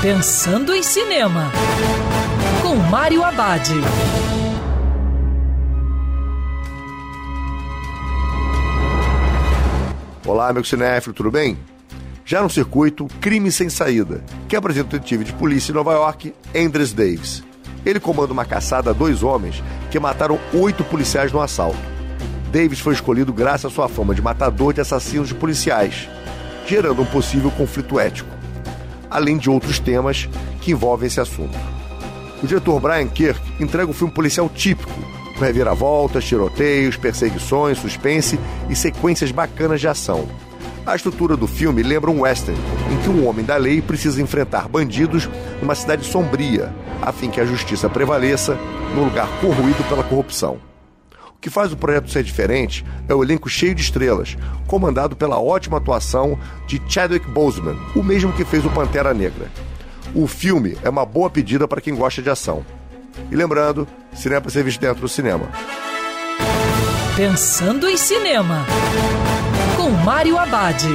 Pensando em Cinema, com Mário Abad. Olá, meu cinéfilo, tudo bem? Já no circuito Crime Sem Saída, que apresenta o detetive de polícia em Nova York, Andres Davis. Ele comanda uma caçada a dois homens que mataram oito policiais no assalto. Davis foi escolhido graças à sua fama de matador de assassinos de policiais, gerando um possível conflito ético além de outros temas que envolvem esse assunto. O diretor Brian Kirk entrega um filme policial típico, com reviravoltas, tiroteios, perseguições, suspense e sequências bacanas de ação. A estrutura do filme lembra um western, em que um homem da lei precisa enfrentar bandidos numa cidade sombria, a fim que a justiça prevaleça num lugar corroído pela corrupção. O que faz o projeto ser diferente é o elenco cheio de estrelas, comandado pela ótima atuação de Chadwick Boseman, o mesmo que fez o Pantera Negra. O filme é uma boa pedida para quem gosta de ação. E lembrando, cinema para ser visto dentro do cinema. Pensando em cinema, com Mário Abade.